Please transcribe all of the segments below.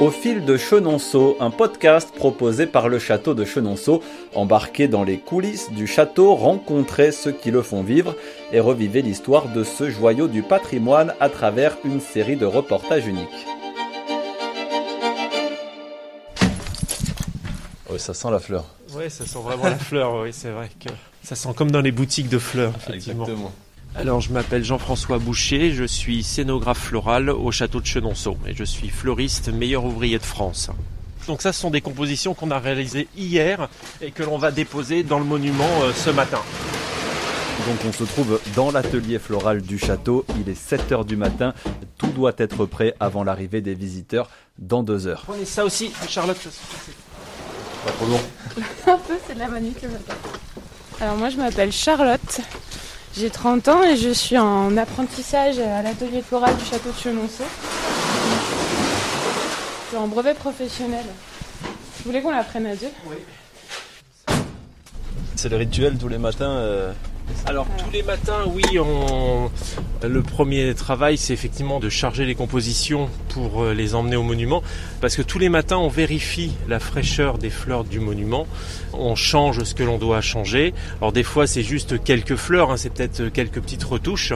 Au fil de Chenonceau, un podcast proposé par le château de Chenonceau, embarqué dans les coulisses du château, rencontrer ceux qui le font vivre et revivez l'histoire de ce joyau du patrimoine à travers une série de reportages uniques. Oui, ça sent la fleur. Oui, ça sent vraiment la fleur, oui, c'est vrai que ça sent comme dans les boutiques de fleurs, effectivement. Exactement. Alors, je m'appelle Jean-François Boucher, je suis scénographe floral au château de Chenonceau et je suis fleuriste meilleur ouvrier de France. Donc ça, ce sont des compositions qu'on a réalisées hier et que l'on va déposer dans le monument euh, ce matin. Donc on se trouve dans l'atelier floral du château, il est 7h du matin, tout doit être prêt avant l'arrivée des visiteurs dans deux heures. Prenez ça aussi, Charlotte. ça se passe. Pas trop long. Un peu, c'est de la manip le matin. Alors moi je m'appelle Charlotte, j'ai 30 ans et je suis en apprentissage à l'atelier floral du château de Chenonceau. Je suis en brevet professionnel. Je voulais qu'on l'apprenne à deux? C'est le rituel tous les matins. euh, Alors tous les matins, oui, on... le premier travail, c'est effectivement de charger les compositions pour euh, les emmener au monument, parce que tous les matins, on vérifie la fraîcheur des fleurs du monument, on change ce que l'on doit changer. Alors des fois, c'est juste quelques fleurs, hein, c'est peut-être quelques petites retouches,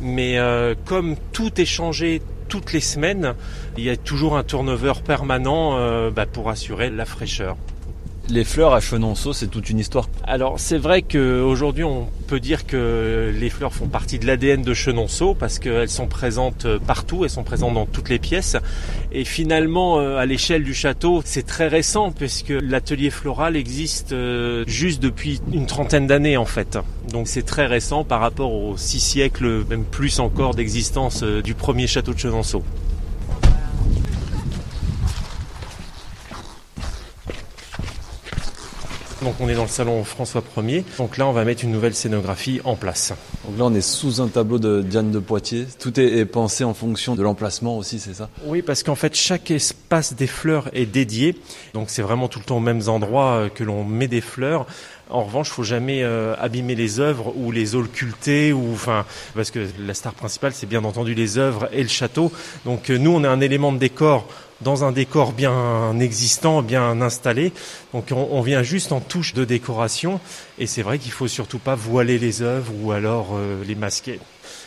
mais euh, comme tout est changé toutes les semaines, il y a toujours un turnover permanent euh, bah, pour assurer la fraîcheur. Les fleurs à Chenonceau, c'est toute une histoire. Alors c'est vrai qu'aujourd'hui on peut dire que les fleurs font partie de l'ADN de Chenonceau parce qu'elles sont présentes partout, elles sont présentes dans toutes les pièces. Et finalement euh, à l'échelle du château c'est très récent puisque l'atelier floral existe euh, juste depuis une trentaine d'années en fait. Donc c'est très récent par rapport aux six siècles, même plus encore d'existence euh, du premier château de Chenonceau. Donc on est dans le salon François 1er. Donc là on va mettre une nouvelle scénographie en place. Donc là, on est sous un tableau de Diane de Poitiers. Tout est, pensé en fonction de l'emplacement aussi, c'est ça? Oui, parce qu'en fait, chaque espace des fleurs est dédié. Donc, c'est vraiment tout le temps aux mêmes endroits euh, que l'on met des fleurs. En revanche, faut jamais euh, abîmer les œuvres ou les occulter ou enfin parce que la star principale c'est bien entendu les œuvres et le château. Donc euh, nous on est un élément de décor dans un décor bien existant, bien installé. Donc on, vient juste en touche de décoration et c'est vrai qu'il faut surtout pas voiler les œuvres ou alors euh, les masquer.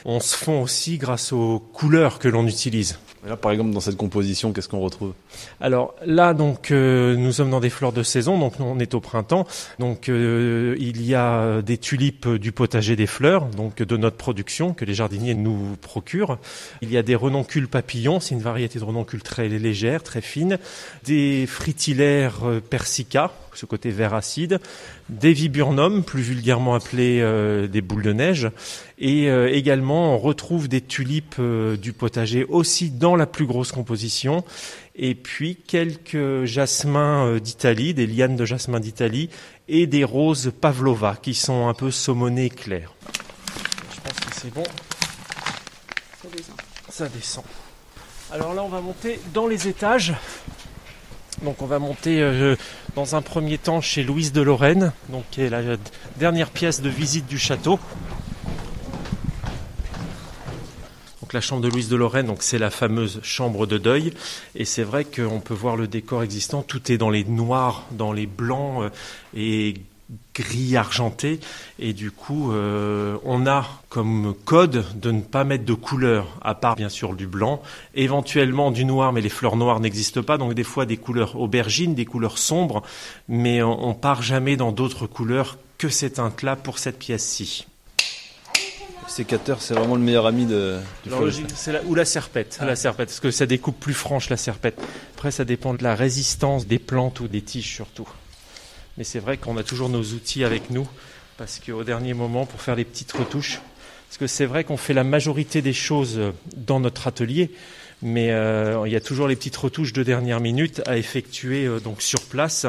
On se fond aussi grâce aux couleurs que l'on utilise. Et Là, par exemple, dans cette composition, qu'est-ce qu'on retrouve? Alors là, donc, euh, nous sommes dans des fleurs de saison, donc on est au printemps. Donc euh, il y a des tulipes du potager des fleurs, donc de notre production que les jardiniers nous procurent. Il y a des renoncules papillons, c'est une variété de renoncules très légère, très fine. Des fritillaires euh, persica, ce côté vert acide. Des viburnums, plus vulgairement appelés euh, des boules de neige. Et euh, également, on retrouve des tulipes euh, du potager aussi dans la plus grosse composition. Et puis quelques jasmins euh, d'Italie, des lianes de jasmin d'Italie et des roses pavlova qui sont un peu saumonées claires. Je pense que c'est bon. Ça descend. Alors là, on va monter dans les étages. Donc on va monter euh, dans un premier temps chez Louise de Lorraine, donc qui est la dernière pièce de visite du château. Donc la chambre de Louise de Lorraine, c'est la fameuse chambre de deuil. Et c'est vrai qu'on peut voir le décor existant. Tout est dans les noirs, dans les blancs euh, et gris argenté. Et du coup, euh, on a comme code de ne pas mettre de couleur, à part bien sûr du blanc, éventuellement du noir, mais les fleurs noires n'existent pas. Donc des fois des couleurs aubergines, des couleurs sombres, mais on, on part jamais dans d'autres couleurs que ces teintes-là pour cette pièce-ci. Le sécateur, c'est vraiment le meilleur ami de, du c'est la- ou la serpette, la serpette, parce que ça découpe plus franche la serpette. Après, ça dépend de la résistance des plantes ou des tiges surtout. Mais c'est vrai qu'on a toujours nos outils avec nous, parce qu'au dernier moment, pour faire les petites retouches, parce que c'est vrai qu'on fait la majorité des choses dans notre atelier, mais euh, il y a toujours les petites retouches de dernière minute à effectuer euh, donc sur place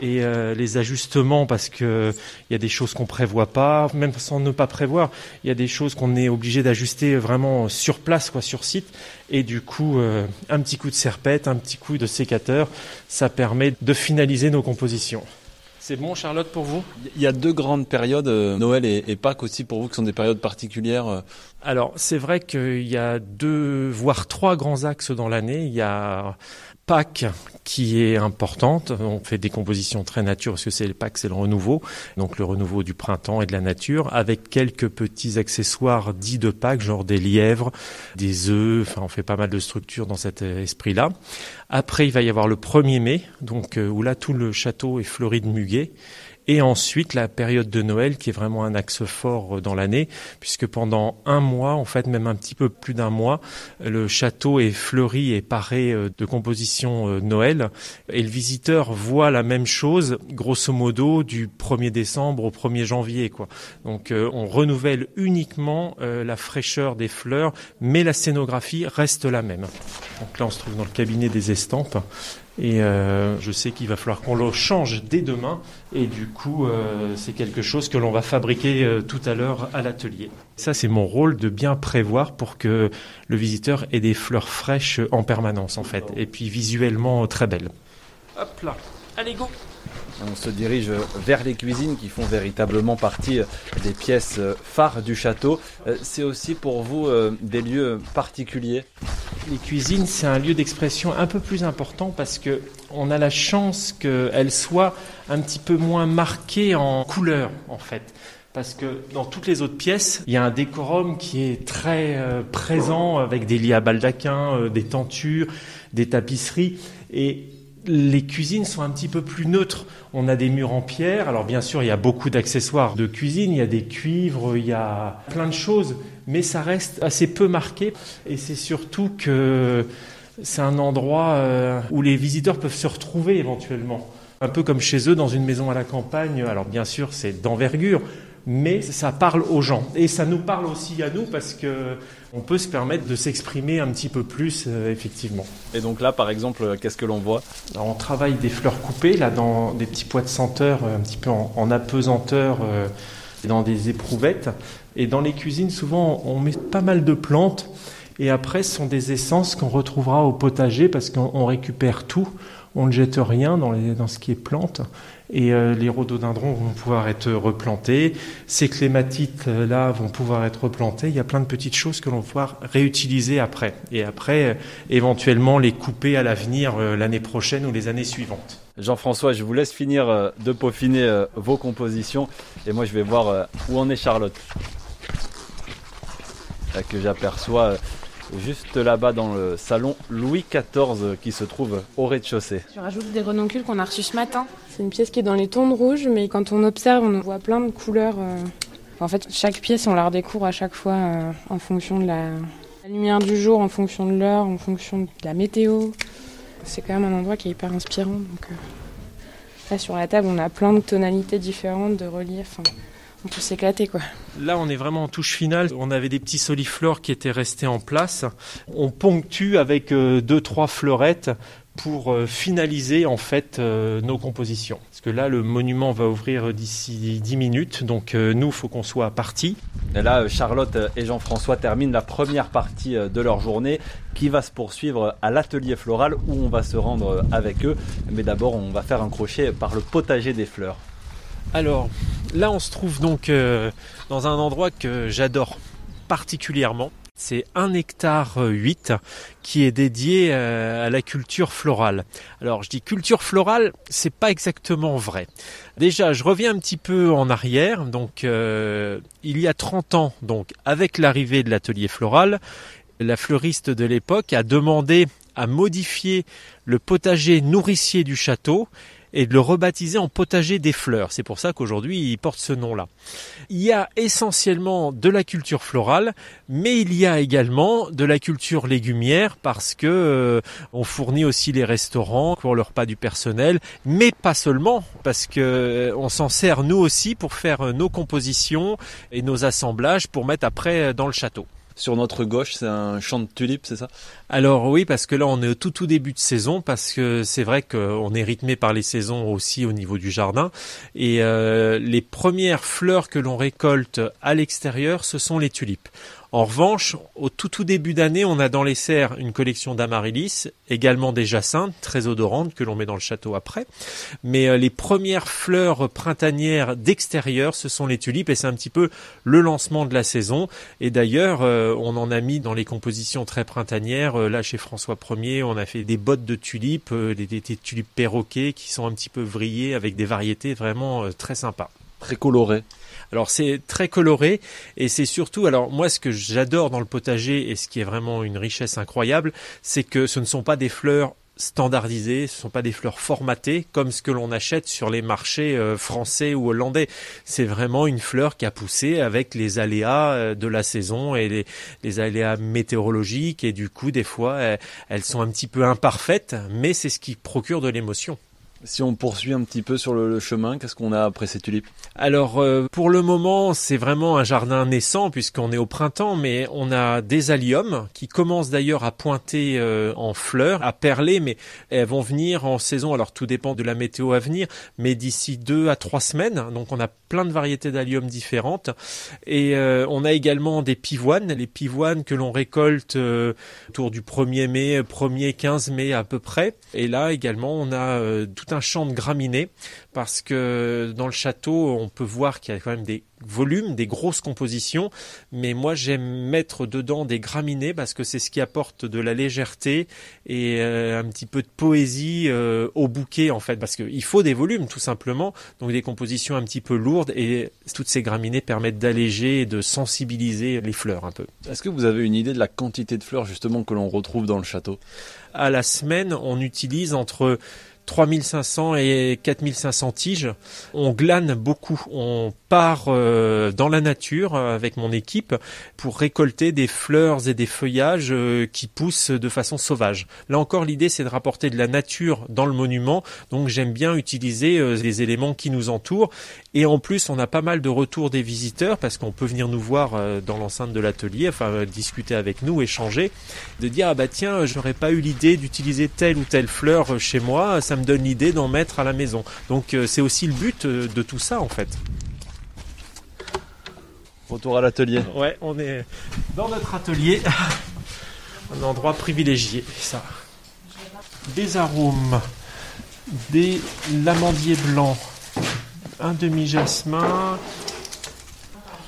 et euh, les ajustements parce que il y a des choses qu'on prévoit pas, même sans ne pas prévoir, il y a des choses qu'on est obligé d'ajuster vraiment sur place, quoi, sur site. Et du coup, un petit coup de serpette, un petit coup de sécateur, ça permet de finaliser nos compositions. C'est bon, Charlotte, pour vous? Il y a deux grandes périodes, euh, Noël et, et Pâques aussi pour vous, qui sont des périodes particulières. euh. Alors, c'est vrai qu'il y a deux, voire trois grands axes dans l'année. Il y a Pâques qui est importante. On fait des compositions très nature parce que c'est le Pâques, c'est le renouveau, donc le renouveau du printemps et de la nature, avec quelques petits accessoires dits de Pâques, genre des lièvres, des œufs. Enfin, on fait pas mal de structures dans cet esprit-là. Après, il va y avoir le 1er mai, donc euh, où là tout le château est fleuri de muguet. Et ensuite, la période de Noël, qui est vraiment un axe fort euh, dans l'année, puisque pendant un mois, en fait, même un petit peu plus d'un mois, le château est fleuri et paré euh, de compositions euh, Noël. Et le visiteur voit la même chose, grosso modo, du 1er décembre au 1er janvier, quoi. Donc, on renouvelle uniquement la fraîcheur des fleurs, mais la scénographie reste la même. Donc là, on se trouve dans le cabinet des estampes. Et euh, je sais qu'il va falloir qu'on le change dès demain. Et du coup, euh, c'est quelque chose que l'on va fabriquer euh, tout à l'heure à l'atelier. Ça, c'est mon rôle de bien prévoir pour que le visiteur ait des fleurs fraîches en permanence, en fait. Et puis visuellement très belles. Hop là, allez go on se dirige vers les cuisines qui font véritablement partie des pièces phares du château. C'est aussi pour vous des lieux particuliers les cuisines, c'est un lieu d'expression un peu plus important parce que on a la chance qu'elles soient un petit peu moins marquées en couleur, en fait. Parce que dans toutes les autres pièces, il y a un décorum qui est très euh, présent avec des lits à baldaquin, euh, des tentures, des tapisseries. Et les cuisines sont un petit peu plus neutres. On a des murs en pierre. Alors bien sûr, il y a beaucoup d'accessoires de cuisine. Il y a des cuivres, il y a plein de choses, mais ça reste assez peu marqué. Et c'est surtout que c'est un endroit euh, où les visiteurs peuvent se retrouver éventuellement. Un peu comme chez eux dans une maison à la campagne. Alors bien sûr, c'est d'envergure, mais ça parle aux gens. Et ça nous parle aussi à nous parce que on peut se permettre de s'exprimer un petit peu plus, euh, effectivement. Et donc là, par exemple, euh, qu'est-ce que l'on voit? On travaille des fleurs coupées, là, dans des petits pois de senteur, euh, un petit peu en, apesanteur, dans des éprouvettes. Et dans les cuisines, souvent, on met pas mal de plantes. Et après, ce sont des essences qu'on retrouvera au potager parce qu'on récupère tout on ne jette rien dans, dans ce qui est plante et euh, les rhododendrons vont pouvoir être replantés, ces clématites euh, vont pouvoir être replantées. Il y a plein de petites choses que l'on va pouvoir réutiliser après et après euh, éventuellement les couper à l'avenir l'année prochaine ou les années suivantes. Jean-François, je vous laisse finir de peaufiner vos compositions et moi je vais voir où en est Charlotte. Là que j'aperçois juste là-bas dans le salon Louis XIV qui se trouve au rez-de-chaussée. Je rajoute des renoncules qu'on a reçus ce matin. C'est une pièce qui est dans les tons de rouge, mais quand on observe, on voit plein de couleurs. Euh. En fait, chaque pièce, on la redécouvre à chaque fois euh, en fonction de la... lumière du jour, en fonction de l'heure, en fonction de la météo. C'est quand même un endroit qui est hyper inspirant. Donc, euh. Là, sur la table, on a plein de tonalités différentes, de reliefs on peut s'éclater quoi. Là, on est vraiment en touche finale. On avait des petits soliflores qui étaient restés en place. On ponctue avec euh, deux trois fleurettes pour euh, finaliser en fait euh, nos compositions. Parce que là, le monument va ouvrir d'ici 10 minutes, donc nous, il faut qu'on soit partis. Et là, Charlotte et Jean-François terminent la première partie de leur journée qui va se poursuivre à l'atelier floral où on va se rendre avec eux. Mais d'abord, on va faire un crochet par le potager des fleurs. Alors là, on se trouve donc euh, dans un endroit que j'adore particulièrement. C'est un hectare 8 qui est dédié euh, à la culture florale. Alors je dis culture florale, c'est pas exactement vrai. Déjà, je reviens un petit peu en arrière. Donc euh, il y a 30 ans, donc avec l'arrivée de l'atelier floral, la fleuriste de l'époque a demandé à modifier le potager nourricier du château et de le rebaptiser en potager des fleurs. C'est pour ça qu'aujourd'hui il porte ce nom-là. Il y a essentiellement de la culture florale, mais il y a également de la culture légumière parce que euh, on fournit aussi les restaurants pour le repas du personnel, mais pas seulement parce que euh, on s'en sert nous aussi pour faire nos compositions et nos assemblages pour mettre après dans le château. Sur notre gauche, c'est un champ de tulipes, c'est ça? Alors oui, parce que là, on est au tout tout début de saison, parce que c'est vrai qu'on est rythmé par les saisons aussi au niveau du jardin. Et euh, les premières fleurs que l'on récolte à l'extérieur, ce sont les tulipes. En revanche, au tout tout début d'année, on a dans les serres une collection d'amaryllis, également des jacinthes très odorantes que l'on met dans le château après. Mais euh, les premières fleurs printanières d'extérieur, ce sont les tulipes et c'est un petit peu le lancement de la saison. Et d'ailleurs, euh, on en a mis dans les compositions très printanières. Euh, là, chez François Ier, on a fait des bottes de tulipes, des, des, tulipes perroquets qui sont un petit peu vrillées avec des variétés vraiment très sympas. Très colorées. Alors c'est très coloré et c'est surtout, alors moi ce que j'adore dans le potager et ce qui est vraiment une richesse incroyable, c'est que ce ne sont pas des fleurs standardisées, ce ne sont pas des fleurs formatées comme ce que l'on achète sur les marchés euh, français ou hollandais. C'est vraiment une fleur qui a poussé avec les aléas euh, de la saison et les, aléas météorologiques et du coup des fois elles sont un petit peu imparfaites, mais c'est ce qui procure de l'émotion. Si on poursuit un petit peu sur le, chemin, qu'est-ce qu'on a après ces tulipes Alors euh, pour le moment, c'est vraiment un jardin naissant puisqu'on est au printemps, mais on a des alliums qui commencent d'ailleurs à pointer euh, en fleurs, à perler, mais elles vont venir en saison. Alors tout dépend de la météo à venir, mais d'ici deux à trois semaines. Donc on a plein de variétés d'alliums différentes et euh, on a également des pivoines, les pivoines que l'on récolte autour du 1er mai, 1er 15 mai à peu près. Et là également, on a tout un champ de graminées parce que dans le château, on peut voir qu'il y a quand même des volumes, des grosses compositions, mais moi j'aime mettre dedans des graminées parce que c'est ce qui apporte de la légèreté et euh, un petit peu de poésie euh, au bouquet en fait, parce qu'il faut des volumes tout simplement, donc des compositions un petit peu lourdes et toutes ces graminées permettent d'alléger et de sensibiliser les fleurs un peu. Est-ce que vous avez une idée de la quantité de fleurs justement que l'on retrouve dans le château? À la semaine, on utilise entre 3500 et 4500 tiges. On glane beaucoup. On part euh, dans la nature euh, avec mon équipe pour récolter des fleurs et des feuillages euh, qui poussent de façon sauvage. Là encore, l'idée c'est de rapporter de la nature dans le monument. Donc j'aime bien utiliser les éléments qui nous entourent. Et en plus, on a pas mal de retours des visiteurs parce qu'on peut venir nous voir dans l'enceinte de l'atelier, enfin discuter avec nous, échanger, de dire ah bah tiens, j'aurais pas eu l'idée d'utiliser telle ou telle fleur chez moi. Me donne l'idée d'en mettre à la maison. Donc c'est aussi le but de tout ça en fait. Retour à l'atelier. Ouais, on est dans notre atelier. Un endroit privilégié, ça. Des arômes, des l'amandier blanc, un demi-jasmin.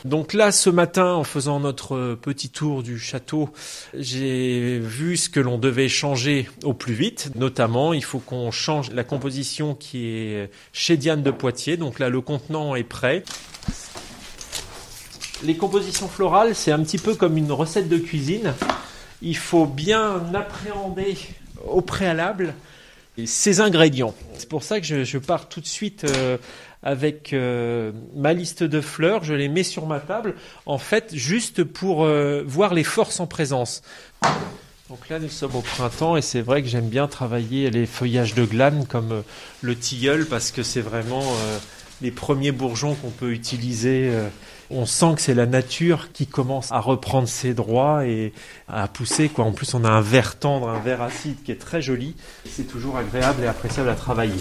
Donc là, ce matin, en faisant notre petit tour du château, j'ai vu ce que l'on devait changer au plus vite. Notamment, il faut qu'on change la composition qui est chez Diane de Poitiers. Donc là, le contenant est prêt les compositions florales, c'est un petit peu comme une recette de cuisine. Il faut bien appréhender au préalable ces ingrédients. C'est pour ça que je, pars tout de suite euh, avec euh, ma liste de fleurs, je les mets sur ma table, en fait, juste pour euh, voir les forces en présence. Donc là, nous sommes au printemps et c'est vrai que j'aime bien travailler les feuillages de glane comme le tilleul parce que c'est vraiment les premiers bourgeons qu'on peut utiliser on sent que c'est la nature qui commence à reprendre ses droits et à pousser. Quoi. En plus, on a un verre tendre, un verre acide qui est très joli. C'est toujours agréable et appréciable à travailler.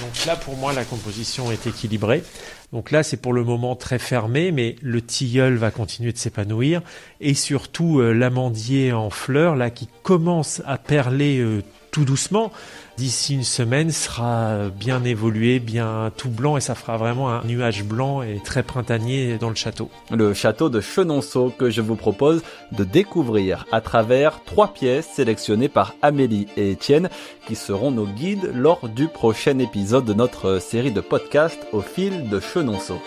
Donc là, pour moi, la composition est équilibrée. Donc là, c'est pour le moment très fermé, mais le tilleul va continuer de s'épanouir. Et surtout, euh, l'amandier en fleurs, là, qui commence à perler euh, tout doucement d'ici une semaine sera bien évolué, bien tout blanc et ça fera vraiment un nuage blanc et très printanier dans le château. Le château de Chenonceau que je vous propose de découvrir à travers trois pièces sélectionnées par Amélie et Étienne qui seront nos guides lors du prochain épisode de notre série de podcasts au fil de Chenonceau.